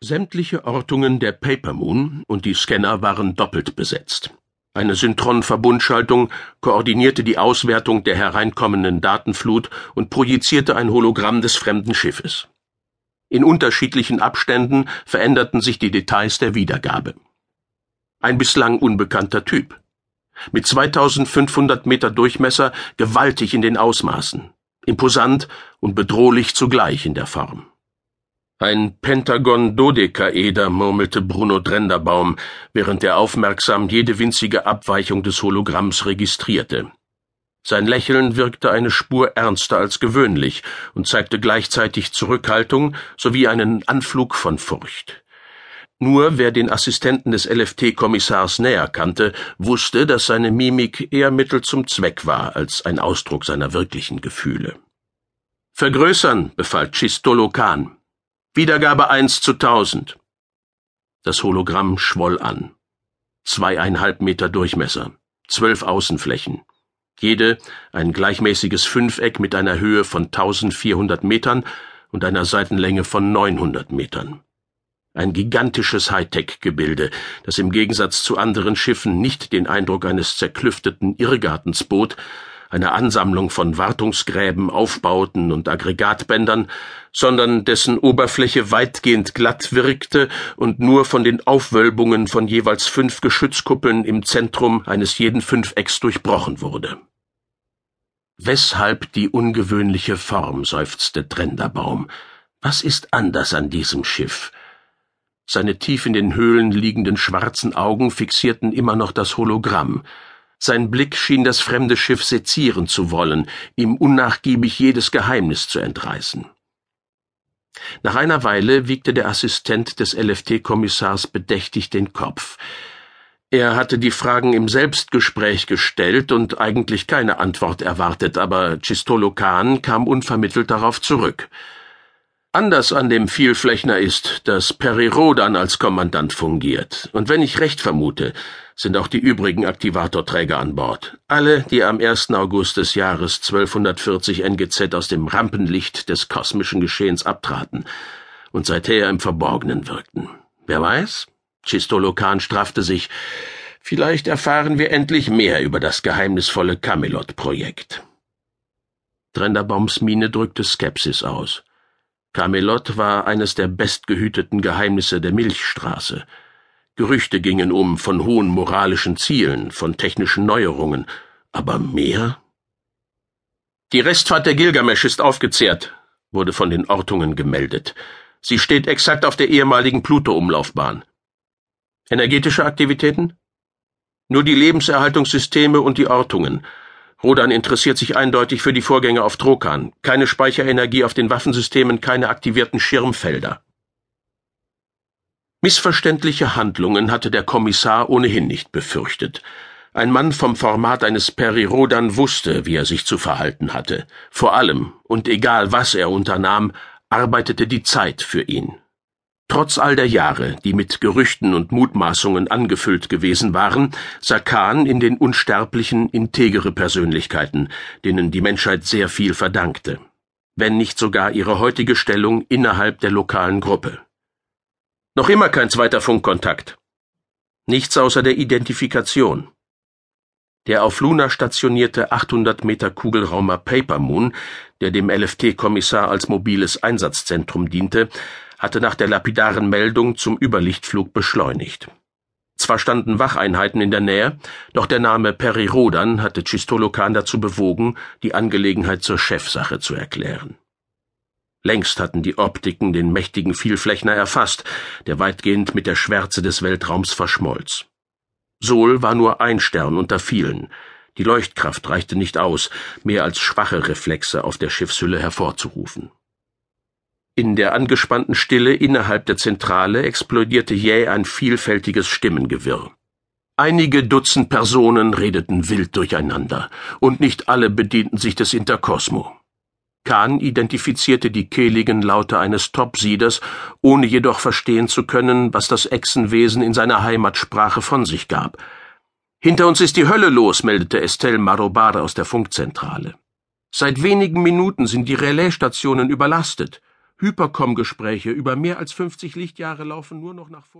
Sämtliche Ortungen der Papermoon und die Scanner waren doppelt besetzt. Eine Syntron-Verbundschaltung koordinierte die Auswertung der hereinkommenden Datenflut und projizierte ein Hologramm des fremden Schiffes. In unterschiedlichen Abständen veränderten sich die Details der Wiedergabe. Ein bislang unbekannter Typ. Mit 2500 Meter Durchmesser gewaltig in den Ausmaßen, imposant und bedrohlich zugleich in der Form. Ein Pentagon-Dodekaeder, murmelte Bruno Drenderbaum, während er aufmerksam jede winzige Abweichung des Hologramms registrierte. Sein Lächeln wirkte eine Spur ernster als gewöhnlich und zeigte gleichzeitig Zurückhaltung sowie einen Anflug von Furcht. Nur wer den Assistenten des LFT-Kommissars näher kannte, wusste, dass seine Mimik eher Mittel zum Zweck war als ein Ausdruck seiner wirklichen Gefühle. Vergrößern, befahl Chistolo Khan. Wiedergabe eins zu tausend. Das Hologramm schwoll an. Zweieinhalb Meter Durchmesser, zwölf Außenflächen. Jede ein gleichmäßiges Fünfeck mit einer Höhe von 1400 Metern und einer Seitenlänge von 900 Metern. Ein gigantisches Hightech-Gebilde, das im Gegensatz zu anderen Schiffen nicht den Eindruck eines zerklüfteten Irrgartens bot, einer Ansammlung von Wartungsgräben, Aufbauten und Aggregatbändern, sondern dessen Oberfläche weitgehend glatt wirkte und nur von den Aufwölbungen von jeweils fünf Geschützkuppeln im Zentrum eines jeden Fünfecks durchbrochen wurde. Weshalb die ungewöhnliche Form, seufzte Trenderbaum. Was ist anders an diesem Schiff? Seine tief in den Höhlen liegenden schwarzen Augen fixierten immer noch das Hologramm. Sein Blick schien das fremde Schiff sezieren zu wollen, ihm unnachgiebig jedes Geheimnis zu entreißen. Nach einer Weile wiegte der Assistent des LFT-Kommissars bedächtig den Kopf. Er hatte die Fragen im Selbstgespräch gestellt und eigentlich keine Antwort erwartet, aber Chistolo Khan kam unvermittelt darauf zurück. Anders an dem Vielflächner ist, dass Perry Rodan als Kommandant fungiert. Und wenn ich recht vermute, sind auch die übrigen Aktivatorträger an Bord. Alle, die am 1. August des Jahres 1240 NGZ aus dem Rampenlicht des kosmischen Geschehens abtraten und seither im Verborgenen wirkten. Wer weiß? Chistolokan straffte sich. Vielleicht erfahren wir endlich mehr über das geheimnisvolle Camelot-Projekt. Drenderbaums Miene drückte Skepsis aus. Camelot war eines der bestgehüteten Geheimnisse der Milchstraße. Gerüchte gingen um von hohen moralischen Zielen, von technischen Neuerungen, aber mehr? Die Restfahrt der Gilgamesch ist aufgezehrt, wurde von den Ortungen gemeldet. Sie steht exakt auf der ehemaligen Pluto-Umlaufbahn. Energetische Aktivitäten? Nur die Lebenserhaltungssysteme und die Ortungen. Rodan interessiert sich eindeutig für die Vorgänge auf Trokan. Keine Speicherenergie auf den Waffensystemen, keine aktivierten Schirmfelder. Missverständliche Handlungen hatte der Kommissar ohnehin nicht befürchtet. Ein Mann vom Format eines Peri Rodan wusste, wie er sich zu verhalten hatte. Vor allem, und egal was er unternahm, arbeitete die Zeit für ihn. Trotz all der Jahre, die mit Gerüchten und Mutmaßungen angefüllt gewesen waren, sah Khan in den Unsterblichen integere Persönlichkeiten, denen die Menschheit sehr viel verdankte, wenn nicht sogar ihre heutige Stellung innerhalb der lokalen Gruppe. Noch immer kein zweiter Funkkontakt. Nichts außer der Identifikation. Der auf Luna stationierte 800 Meter Kugelraumer Paper Moon, der dem LFT-Kommissar als mobiles Einsatzzentrum diente, hatte nach der lapidaren Meldung zum Überlichtflug beschleunigt. Zwar standen Wacheinheiten in der Nähe, doch der Name Peri Rodan hatte Chistolokan dazu bewogen, die Angelegenheit zur Chefsache zu erklären. Längst hatten die Optiken den mächtigen Vielflächner erfasst, der weitgehend mit der Schwärze des Weltraums verschmolz. Sol war nur ein Stern unter vielen. Die Leuchtkraft reichte nicht aus, mehr als schwache Reflexe auf der Schiffshülle hervorzurufen. In der angespannten Stille innerhalb der Zentrale explodierte jäh ein vielfältiges Stimmengewirr. Einige Dutzend Personen redeten wild durcheinander, und nicht alle bedienten sich des Interkosmo. Kahn identifizierte die kehligen Laute eines Topsieders, ohne jedoch verstehen zu können, was das Echsenwesen in seiner Heimatsprache von sich gab. Hinter uns ist die Hölle los, meldete Estelle Marobada aus der Funkzentrale. Seit wenigen Minuten sind die Relaisstationen überlastet. Hypercom-Gespräche über mehr als 50 Lichtjahre laufen nur noch nach vor